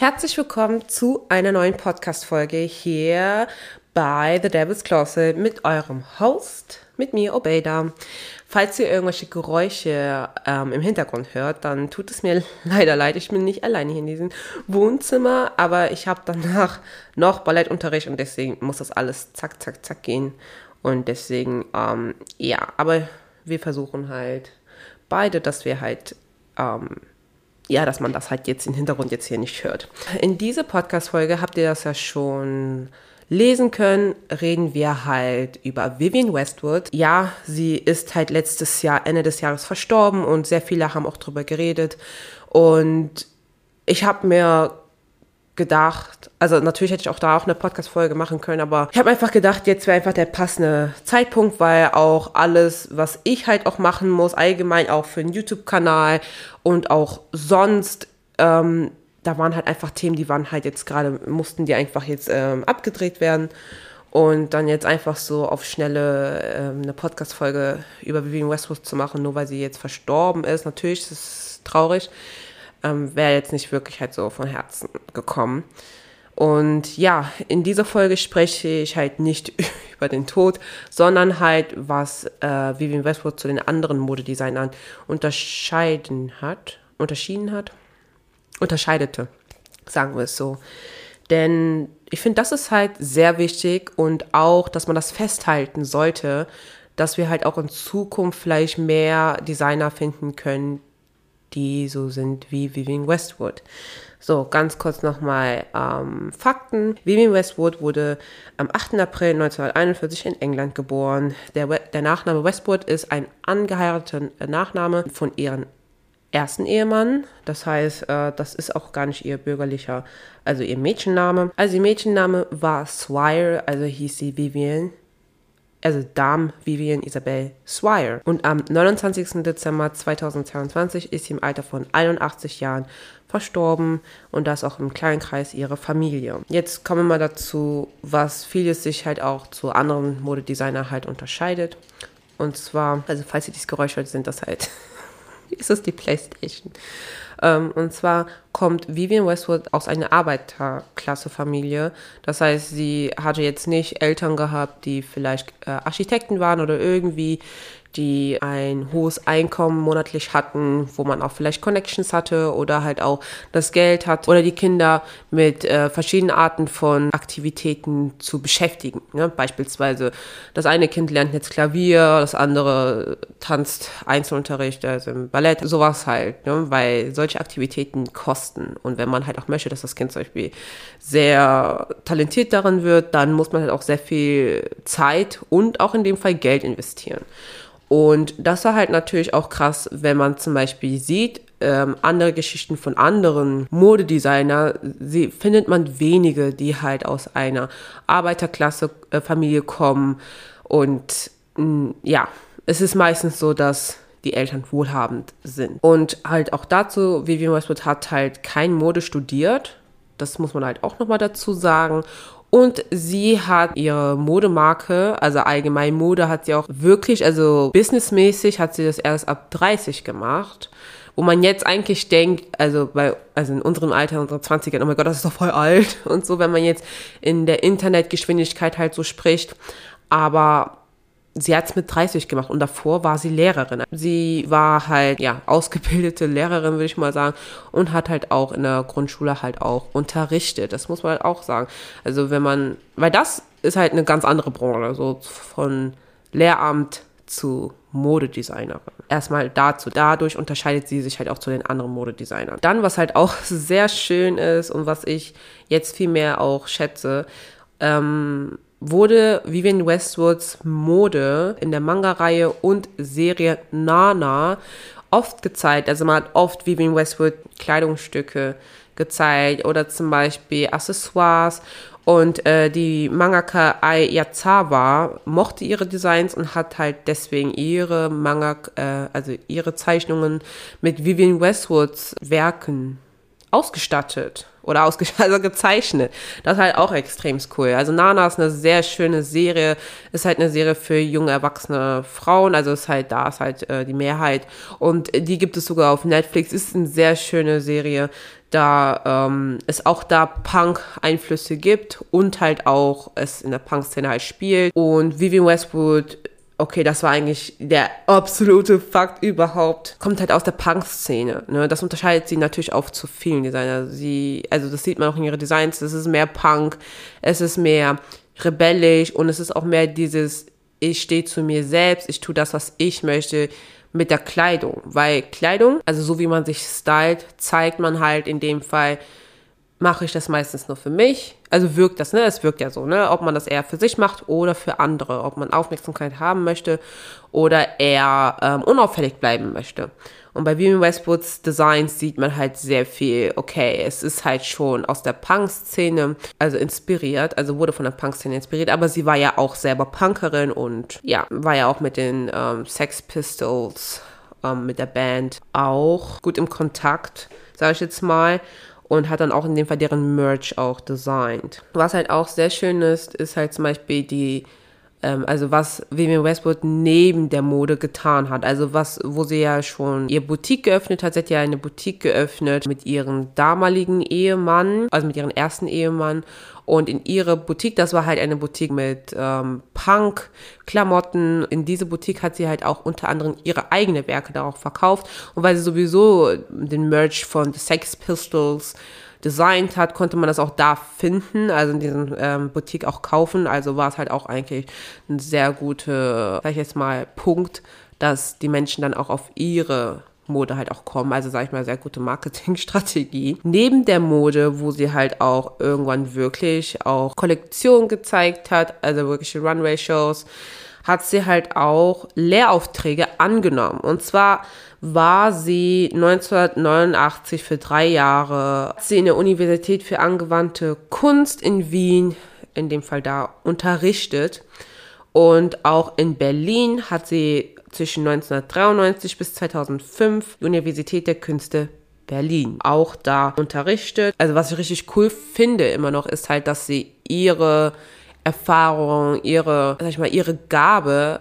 Herzlich willkommen zu einer neuen Podcast-Folge hier bei The Devil's Closet mit eurem Host, mit mir, Obeda. Falls ihr irgendwelche Geräusche ähm, im Hintergrund hört, dann tut es mir leider leid. Ich bin nicht alleine hier in diesem Wohnzimmer, aber ich habe danach noch Ballettunterricht und deswegen muss das alles zack, zack, zack gehen. Und deswegen, ähm, ja, aber wir versuchen halt beide, dass wir halt ähm, ja, dass man das halt jetzt im Hintergrund jetzt hier nicht hört. In dieser Podcast-Folge habt ihr das ja schon lesen können, reden wir halt über Vivian Westwood. Ja, sie ist halt letztes Jahr, Ende des Jahres verstorben und sehr viele haben auch drüber geredet. Und ich habe mir gedacht, also natürlich hätte ich auch da auch eine Podcast-Folge machen können, aber ich habe einfach gedacht, jetzt wäre einfach der passende Zeitpunkt, weil auch alles, was ich halt auch machen muss, allgemein auch für den YouTube-Kanal und auch sonst, ähm, da waren halt einfach Themen, die waren halt jetzt gerade, mussten die einfach jetzt ähm, abgedreht werden. Und dann jetzt einfach so auf schnelle ähm, eine Podcast-Folge über Vivian Westwood zu machen, nur weil sie jetzt verstorben ist, natürlich ist es traurig ähm, wäre jetzt nicht wirklich halt so von Herzen gekommen. Und ja, in dieser Folge spreche ich halt nicht über den Tod, sondern halt, was äh, Vivian Westwood zu den anderen Modedesignern unterscheiden hat, unterschieden hat, unterscheidete, sagen wir es so. Denn ich finde, das ist halt sehr wichtig und auch, dass man das festhalten sollte, dass wir halt auch in Zukunft vielleicht mehr Designer finden können, die so sind wie Vivian Westwood. So, ganz kurz nochmal ähm, Fakten. Vivian Westwood wurde am 8. April 1941 in England geboren. Der, der Nachname Westwood ist ein angeheirateter Nachname von ihrem ersten Ehemann. Das heißt, äh, das ist auch gar nicht ihr bürgerlicher, also ihr Mädchenname. Also ihr Mädchenname war Swire, also hieß sie Vivian also Dame Vivian Isabel Swire. Und am 29. Dezember 2022 ist sie im Alter von 81 Jahren verstorben und das auch im kleinen Kreis ihrer Familie. Jetzt kommen wir mal dazu, was vieles sich halt auch zu anderen Modedesigner halt unterscheidet. Und zwar, also falls ihr dieses Geräusch hört, sind das halt, ist das die Playstation. Ähm, und zwar kommt Vivian Westwood aus einer Arbeiterklasse-Familie. Das heißt, sie hatte jetzt nicht Eltern gehabt, die vielleicht äh, Architekten waren oder irgendwie die ein hohes Einkommen monatlich hatten, wo man auch vielleicht Connections hatte oder halt auch das Geld hat oder die Kinder mit äh, verschiedenen Arten von Aktivitäten zu beschäftigen. Ne? Beispielsweise das eine Kind lernt jetzt Klavier, das andere tanzt Einzelunterricht, also im Ballett, sowas halt, ne? weil solche Aktivitäten kosten und wenn man halt auch möchte, dass das Kind zum Beispiel sehr talentiert darin wird, dann muss man halt auch sehr viel Zeit und auch in dem Fall Geld investieren. Und das war halt natürlich auch krass, wenn man zum Beispiel sieht, ähm, andere Geschichten von anderen Modedesigner, sie findet man wenige, die halt aus einer Arbeiterklasse-Familie kommen. Und mh, mm, ja, es ist meistens so, dass die Eltern wohlhabend sind. Und halt auch dazu, Vivian Westwood hat halt kein Mode studiert. Das muss man halt auch nochmal dazu sagen. Und sie hat ihre Modemarke, also allgemein Mode hat sie auch wirklich, also businessmäßig hat sie das erst ab 30 gemacht. Wo man jetzt eigentlich denkt, also bei, also in unserem Alter, in unseren 20ern, oh mein Gott, das ist doch voll alt und so, wenn man jetzt in der Internetgeschwindigkeit halt so spricht. Aber sie hat es mit 30 gemacht und davor war sie Lehrerin. Sie war halt, ja, ausgebildete Lehrerin, würde ich mal sagen, und hat halt auch in der Grundschule halt auch unterrichtet. Das muss man halt auch sagen. Also wenn man, weil das ist halt eine ganz andere Branche, so von Lehramt zu Modedesignerin. Erstmal dazu. Dadurch unterscheidet sie sich halt auch zu den anderen Modedesignern. Dann, was halt auch sehr schön ist und was ich jetzt viel mehr auch schätze, ähm, wurde Vivian Westwoods Mode in der Manga-Reihe und Serie Nana oft gezeigt. Also man hat oft Vivian Westwood Kleidungsstücke gezeigt oder zum Beispiel Accessoires. Und äh, die Mangaka Ai Yazawa mochte ihre Designs und hat halt deswegen ihre Manga, äh, also ihre Zeichnungen mit Vivian Westwoods Werken ausgestattet oder also gezeichnet. Das ist halt auch extrem cool. Also Nana ist eine sehr schöne Serie, ist halt eine Serie für junge, erwachsene Frauen, also ist halt, da ist halt äh, die Mehrheit. Und die gibt es sogar auf Netflix, ist eine sehr schöne Serie, da ähm, es auch da Punk-Einflüsse gibt und halt auch es in der Punk-Szene halt spielt. Und Vivian Westwood okay, das war eigentlich der absolute Fakt überhaupt, kommt halt aus der Punk-Szene. Ne? Das unterscheidet sie natürlich auch zu vielen Designern. Sie, also das sieht man auch in ihren Designs, es ist mehr Punk, es ist mehr rebellisch und es ist auch mehr dieses, ich stehe zu mir selbst, ich tue das, was ich möchte mit der Kleidung. Weil Kleidung, also so wie man sich stylt, zeigt man halt in dem Fall, mache ich das meistens nur für mich. Also wirkt das, ne? Es wirkt ja so, ne? Ob man das eher für sich macht oder für andere. Ob man Aufmerksamkeit haben möchte oder eher ähm, unauffällig bleiben möchte. Und bei Vivian Westwoods Designs sieht man halt sehr viel, okay, es ist halt schon aus der Punk-Szene, also inspiriert, also wurde von der Punk-Szene inspiriert, aber sie war ja auch selber Punkerin und ja, war ja auch mit den ähm, Sex Pistols, ähm, mit der Band auch gut im Kontakt, sage ich jetzt mal und hat dann auch in dem Fall deren Merch auch designt. Was halt auch sehr schön ist, ist halt zum Beispiel die, also was Vivian Westwood neben der Mode getan hat. Also was, wo sie ja schon ihr Boutique geöffnet hat. Sie hat ja eine Boutique geöffnet mit ihrem damaligen Ehemann, also mit ihrem ersten Ehemann und in ihre Boutique, das war halt eine Boutique mit ähm, Punk-Klamotten. In diese Boutique hat sie halt auch unter anderem ihre eigene Werke darauf verkauft. Und weil sie sowieso den Merch von The Sex Pistols designt hat, konnte man das auch da finden, also in diesem ähm, Boutique auch kaufen. Also war es halt auch eigentlich ein sehr guter, sag ich jetzt mal, Punkt, dass die Menschen dann auch auf ihre Mode halt auch kommen. Also sage ich mal, sehr gute Marketingstrategie. Neben der Mode, wo sie halt auch irgendwann wirklich auch Kollektionen gezeigt hat, also wirkliche Runway-Shows, hat sie halt auch Lehraufträge angenommen. Und zwar war sie 1989 für drei Jahre, sie in der Universität für angewandte Kunst in Wien, in dem Fall da, unterrichtet. Und auch in Berlin hat sie zwischen 1993 bis 2005 Universität der Künste Berlin auch da unterrichtet. Also was ich richtig cool finde immer noch ist halt, dass sie ihre Erfahrung, ihre, sag ich mal, ihre Gabe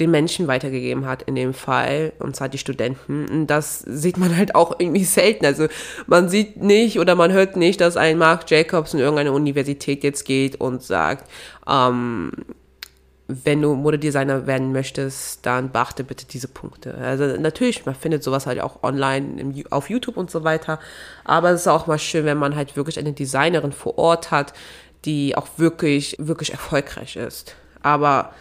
den Menschen weitergegeben hat in dem Fall, und zwar die Studenten. Und das sieht man halt auch irgendwie selten. Also man sieht nicht oder man hört nicht, dass ein Mark Jacobs in irgendeine Universität jetzt geht und sagt, ähm, wenn du Modedesigner werden möchtest, dann beachte bitte diese Punkte. Also natürlich, man findet sowas halt auch online im, auf YouTube und so weiter. Aber es ist auch mal schön, wenn man halt wirklich eine Designerin vor Ort hat, die auch wirklich, wirklich erfolgreich ist. Aber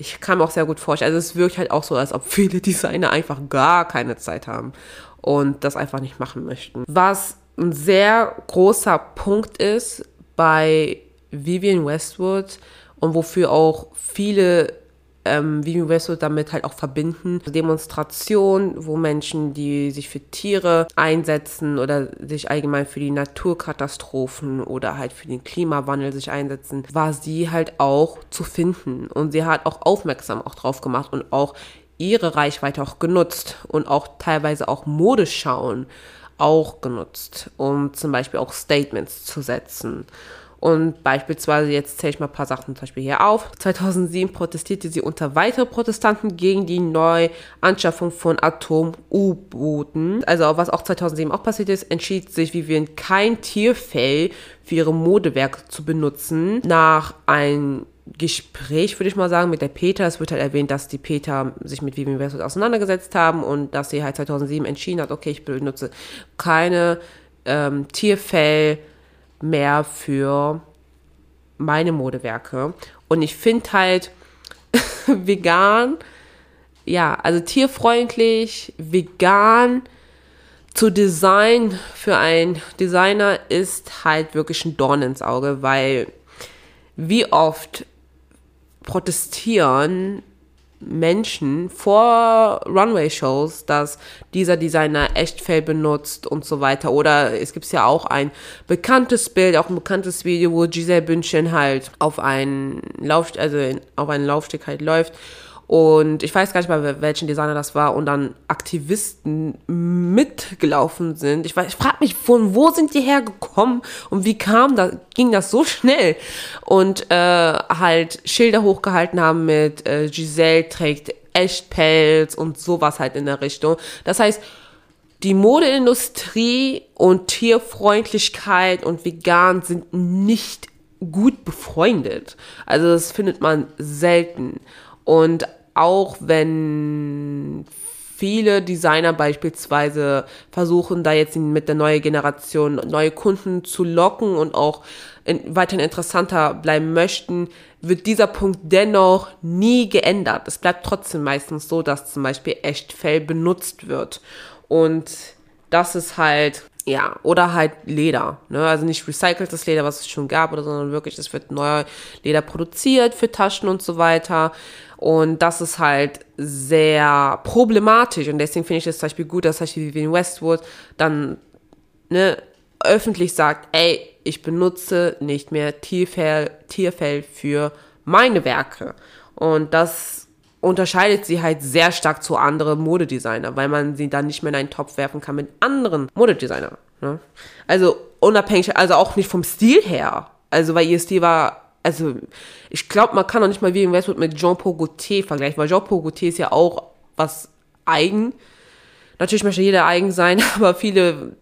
ich kann mir auch sehr gut vorstellen, also es wirkt halt auch so, als ob viele Designer einfach gar keine Zeit haben und das einfach nicht machen möchten. Was ein sehr großer Punkt ist bei Vivian Westwood, und wofür auch viele ähm, wir so damit halt auch verbinden. Demonstrationen, wo Menschen, die sich für Tiere einsetzen oder sich allgemein für die Naturkatastrophen oder halt für den Klimawandel sich einsetzen, war sie halt auch zu finden. Und sie hat auch aufmerksam auch drauf gemacht und auch ihre Reichweite auch genutzt und auch teilweise auch Modeschauen auch genutzt, um zum Beispiel auch Statements zu setzen. Und beispielsweise, jetzt zähle ich mal ein paar Sachen zum Beispiel hier auf. 2007 protestierte sie unter weitere Protestanten gegen die Neuanschaffung von Atom-U-Booten. Also was auch 2007 auch passiert ist, entschied sich Vivian kein Tierfell für ihre Modewerke zu benutzen. Nach einem Gespräch, würde ich mal sagen, mit der Peter. Es wird halt erwähnt, dass die Peter sich mit Vivian Westwood auseinandergesetzt haben und dass sie halt 2007 entschieden hat, okay, ich benutze keine ähm, Tierfell mehr für meine Modewerke. Und ich finde halt vegan, ja, also tierfreundlich, vegan zu Design für einen Designer ist halt wirklich ein Dorn ins Auge, weil wie oft protestieren Menschen vor Runway-Shows, dass dieser Designer Echtfell benutzt und so weiter. Oder es gibt ja auch ein bekanntes Bild, auch ein bekanntes Video, wo Giselle Bündchen halt auf einen Lauf, also auf einen Laufsteg halt läuft und ich weiß gar nicht mal, welchen Designer das war und dann Aktivisten mitgelaufen sind. Ich, ich frage mich, von wo sind die hergekommen und wie kam das, ging das so schnell? Und äh, halt Schilder hochgehalten haben mit äh, Giselle trägt Echtpelz und sowas halt in der Richtung. Das heißt, die Modeindustrie und Tierfreundlichkeit und vegan sind nicht gut befreundet. Also das findet man selten. Und auch wenn viele Designer beispielsweise versuchen, da jetzt mit der neuen Generation neue Kunden zu locken und auch in, weiterhin interessanter bleiben möchten, wird dieser Punkt dennoch nie geändert. Es bleibt trotzdem meistens so, dass zum Beispiel Echtfell benutzt wird. Und das ist halt, ja, oder halt Leder. Ne? Also nicht recyceltes Leder, was es schon gab, oder sondern wirklich, es wird neuer Leder produziert für Taschen und so weiter. Und das ist halt sehr problematisch. Und deswegen finde ich es zum Beispiel gut, dass zum Beispiel Vivian Westwood dann ne, öffentlich sagt, ey, ich benutze nicht mehr Tierfell, Tierfell für meine Werke. Und das unterscheidet sie halt sehr stark zu anderen Modedesigner, weil man sie dann nicht mehr in einen Topf werfen kann mit anderen Modedesignern. Ne? Also unabhängig, also auch nicht vom Stil her. Also weil ihr Stil war, also ich glaube, man kann auch nicht mal wie Westwood mit Jean-Paul Gaultier vergleichen, weil Jean-Paul Gaultier ist ja auch was eigen. Natürlich möchte jeder eigen sein, aber viele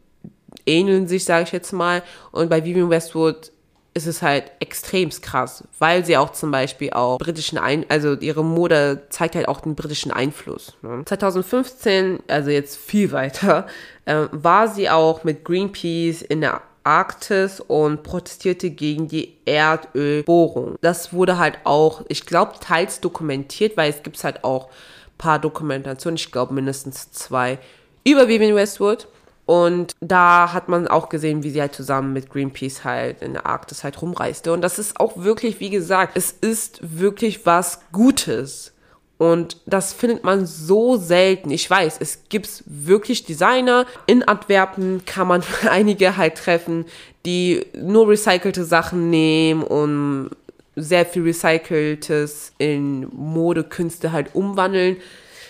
ähneln sich, sage ich jetzt mal. Und bei Vivian Westwood ist es halt extremst krass, weil sie auch zum Beispiel auch britischen Ein also ihre Mode zeigt halt auch den britischen Einfluss. Ne? 2015, also jetzt viel weiter, äh, war sie auch mit Greenpeace in der Arktis und protestierte gegen die Erdölbohrung. Das wurde halt auch, ich glaube, teils dokumentiert, weil es gibt halt auch paar Dokumentationen, ich glaube mindestens zwei, über Vivian Westwood. Und da hat man auch gesehen, wie sie halt zusammen mit Greenpeace halt in der Arktis halt rumreiste. Und das ist auch wirklich, wie gesagt, es ist wirklich was Gutes. Und das findet man so selten. Ich weiß, es gibt wirklich Designer. In Antwerpen kann man einige halt treffen, die nur recycelte Sachen nehmen und sehr viel Recyceltes in Modekünste halt umwandeln.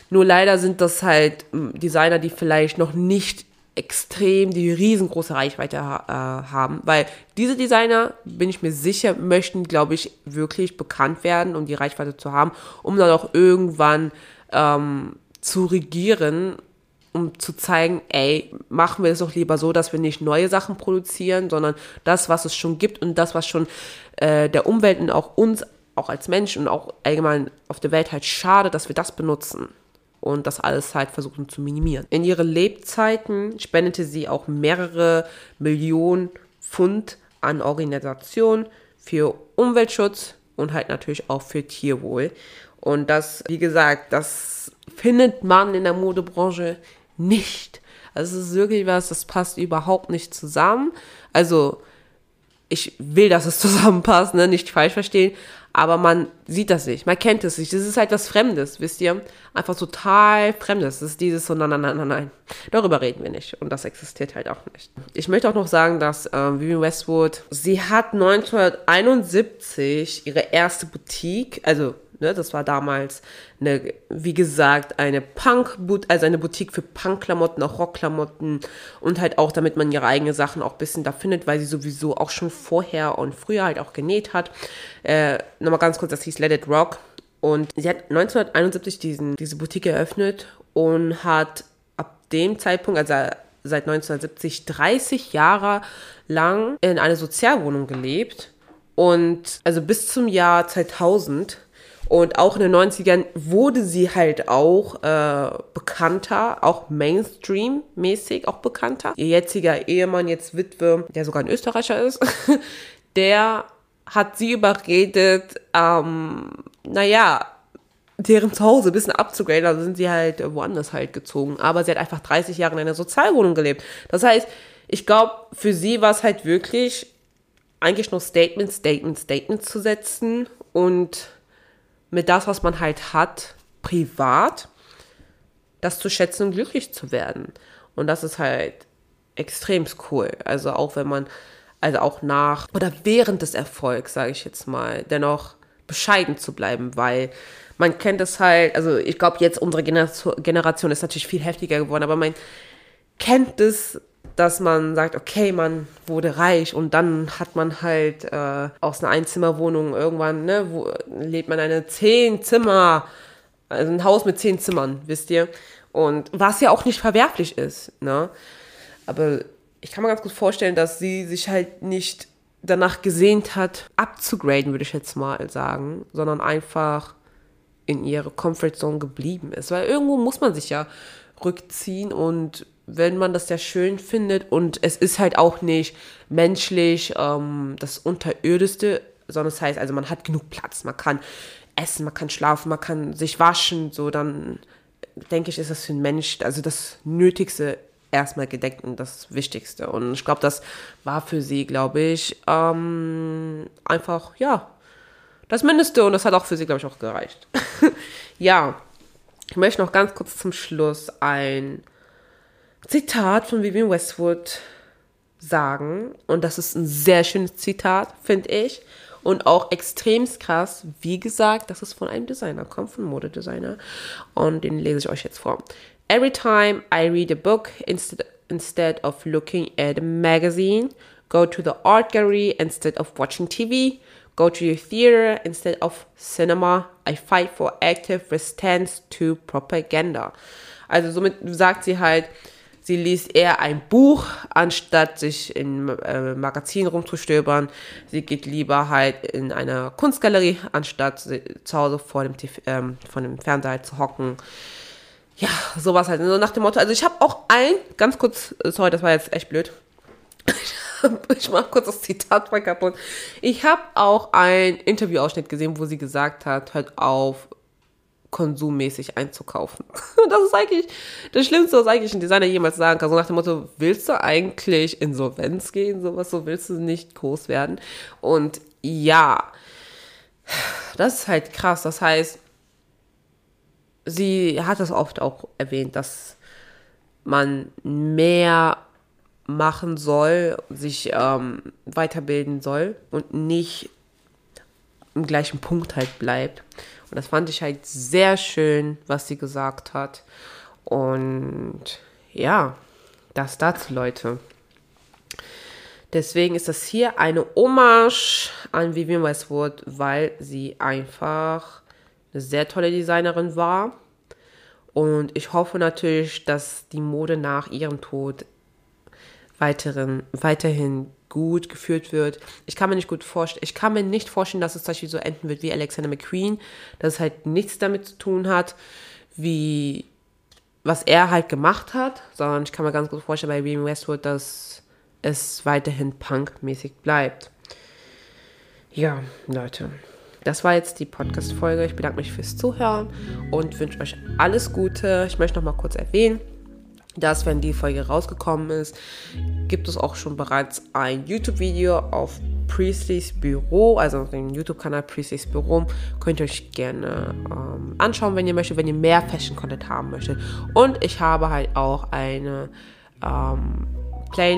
Nur leider sind das halt Designer, die vielleicht noch nicht extrem die riesengroße Reichweite äh, haben, weil diese Designer, bin ich mir sicher, möchten, glaube ich, wirklich bekannt werden, um die Reichweite zu haben, um dann auch irgendwann ähm, zu regieren, um zu zeigen, ey, machen wir es doch lieber so, dass wir nicht neue Sachen produzieren, sondern das, was es schon gibt und das, was schon äh, der Umwelt und auch uns, auch als Mensch und auch allgemein auf der Welt halt schade, dass wir das benutzen und das alles halt versuchen zu minimieren. In ihren Lebzeiten spendete sie auch mehrere Millionen Pfund an Organisationen für Umweltschutz und halt natürlich auch für Tierwohl. Und das, wie gesagt, das findet man in der Modebranche nicht. Also es ist wirklich was, das passt überhaupt nicht zusammen. Also ich will, dass es zusammenpasst, ne? nicht falsch verstehen, aber man sieht das nicht, man kennt es nicht. Das ist halt was Fremdes, wisst ihr? Einfach total Fremdes. Das ist dieses so, nein, nein, nein, nein, nein. Darüber reden wir nicht und das existiert halt auch nicht. Ich möchte auch noch sagen, dass äh, Vivian Westwood, sie hat 1971 ihre erste Boutique, also Ne, das war damals eine, wie gesagt, eine Punk, also eine Boutique für Punk-Klamotten, auch Rock-Klamotten und halt auch, damit man ihre eigenen Sachen auch ein bisschen da findet, weil sie sowieso auch schon vorher und früher halt auch genäht hat. Äh, Nochmal ganz kurz, das hieß Let It Rock. Und sie hat 1971 diesen, diese Boutique eröffnet und hat ab dem Zeitpunkt, also seit 1970, 30 Jahre lang in einer Sozialwohnung gelebt. Und also bis zum Jahr 2000 und auch in den 90ern wurde sie halt auch äh, bekannter, auch Mainstream-mäßig auch bekannter. Ihr jetziger Ehemann, jetzt Witwe, der sogar ein Österreicher ist, der hat sie überredet, ähm, naja, deren Zuhause ein bisschen abzugraden, also sind sie halt woanders halt gezogen. Aber sie hat einfach 30 Jahre in einer Sozialwohnung gelebt. Das heißt, ich glaube, für sie war es halt wirklich eigentlich nur Statements, Statements, Statements zu setzen und mit das, was man halt hat, privat, das zu schätzen und glücklich zu werden. Und das ist halt extrem cool. Also auch wenn man, also auch nach oder während des Erfolgs, sage ich jetzt mal, dennoch bescheiden zu bleiben, weil man kennt es halt, also ich glaube jetzt unsere Generation ist natürlich viel heftiger geworden, aber man kennt es, dass man sagt, okay, man wurde reich und dann hat man halt äh, aus einer Einzimmerwohnung irgendwann, ne, wo lebt man eine zehn Zimmer, also ein Haus mit zehn Zimmern, wisst ihr? Und was ja auch nicht verwerflich ist, ne? Aber ich kann mir ganz gut vorstellen, dass sie sich halt nicht danach gesehnt hat, abzugraden, würde ich jetzt mal sagen, sondern einfach in ihre Comfortzone geblieben ist. Weil irgendwo muss man sich ja rückziehen und wenn man das ja schön findet und es ist halt auch nicht menschlich ähm, das Unterirdischste, sondern es das heißt, also man hat genug Platz, man kann essen, man kann schlafen, man kann sich waschen, so dann denke ich, ist das für einen Mensch, also das Nötigste erstmal gedeckt und das Wichtigste. Und ich glaube, das war für sie, glaube ich, ähm, einfach, ja, das Mindeste und das hat auch für sie, glaube ich, auch gereicht. ja, ich möchte noch ganz kurz zum Schluss ein Zitat von Vivian Westwood sagen. Und das ist ein sehr schönes Zitat, finde ich. Und auch extrem krass, wie gesagt, dass es von einem Designer kommt, von Modedesigner. Und den lese ich euch jetzt vor. Every time I read a book, instead, instead of looking at a magazine, go to the art gallery instead of watching TV, go to the theater instead of cinema. I fight for active resistance to propaganda. Also somit sagt sie halt, sie liest eher ein Buch, anstatt sich in äh, Magazinen rumzustöbern. Sie geht lieber halt in eine Kunstgalerie, anstatt zu Hause vor dem, ähm, von dem Fernseher zu hocken ja, sowas halt. So nach dem Motto, also ich habe auch ein, ganz kurz, sorry, das war jetzt echt blöd. ich mache kurz das Zitat mal kaputt. Ich habe auch ein Interviewausschnitt gesehen, wo sie gesagt hat, hört auf, konsummäßig einzukaufen. das ist eigentlich das Schlimmste, was eigentlich ein Designer jemals sagen kann. So nach dem Motto, willst du eigentlich Insolvenz gehen? Sowas, so willst du nicht groß werden? Und ja, das ist halt krass. Das heißt, sie hat es oft auch erwähnt, dass man mehr machen soll, sich ähm, weiterbilden soll und nicht im gleichen Punkt halt bleibt. Und das fand ich halt sehr schön, was sie gesagt hat. Und ja, das dazu, Leute. Deswegen ist das hier eine Hommage an Vivian Westwood, weil sie einfach eine sehr tolle Designerin war. Und ich hoffe natürlich, dass die Mode nach ihrem Tod weiteren, weiterhin gut geführt wird. Ich kann mir nicht gut vorstellen, ich kann mir nicht vorstellen, dass es zum Beispiel so enden wird wie Alexander McQueen, dass es halt nichts damit zu tun hat, wie was er halt gemacht hat, sondern ich kann mir ganz gut vorstellen bei William Westwood, dass es weiterhin punkmäßig bleibt. Ja, Leute. Das war jetzt die Podcast-Folge. Ich bedanke mich fürs Zuhören und wünsche euch alles Gute. Ich möchte noch mal kurz erwähnen, dass, wenn die Folge rausgekommen ist, gibt es auch schon bereits ein YouTube-Video auf Priestley's Büro, also den YouTube-Kanal Priestley's Büro. Könnt ihr euch gerne ähm, anschauen, wenn ihr möchtet, wenn ihr mehr Fashion-Content haben möchtet. Und ich habe halt auch eine ähm, Play...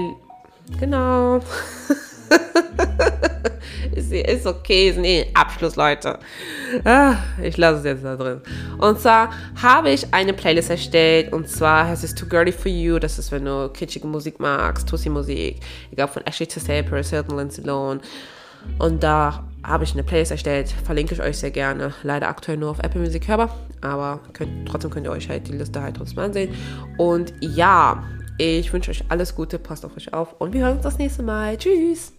Genau. ist, ist okay, ist eh Abschluss, Leute. Ah, ich lasse es jetzt da drin. Und zwar habe ich eine Playlist erstellt und zwar heißt es Too Girly For You. Das ist, wenn du kitschige Musik magst, Tussi-Musik, egal von Ashley Tisdale, Paris Hilton, Lindsay Lohan. Und da habe ich eine Playlist erstellt, verlinke ich euch sehr gerne. Leider aktuell nur auf Apple Music hörbar, aber könnt, trotzdem könnt ihr euch halt die Liste halt trotzdem ansehen. Und ja, ich wünsche euch alles Gute, passt auf euch auf und wir hören uns das nächste Mal. Tschüss!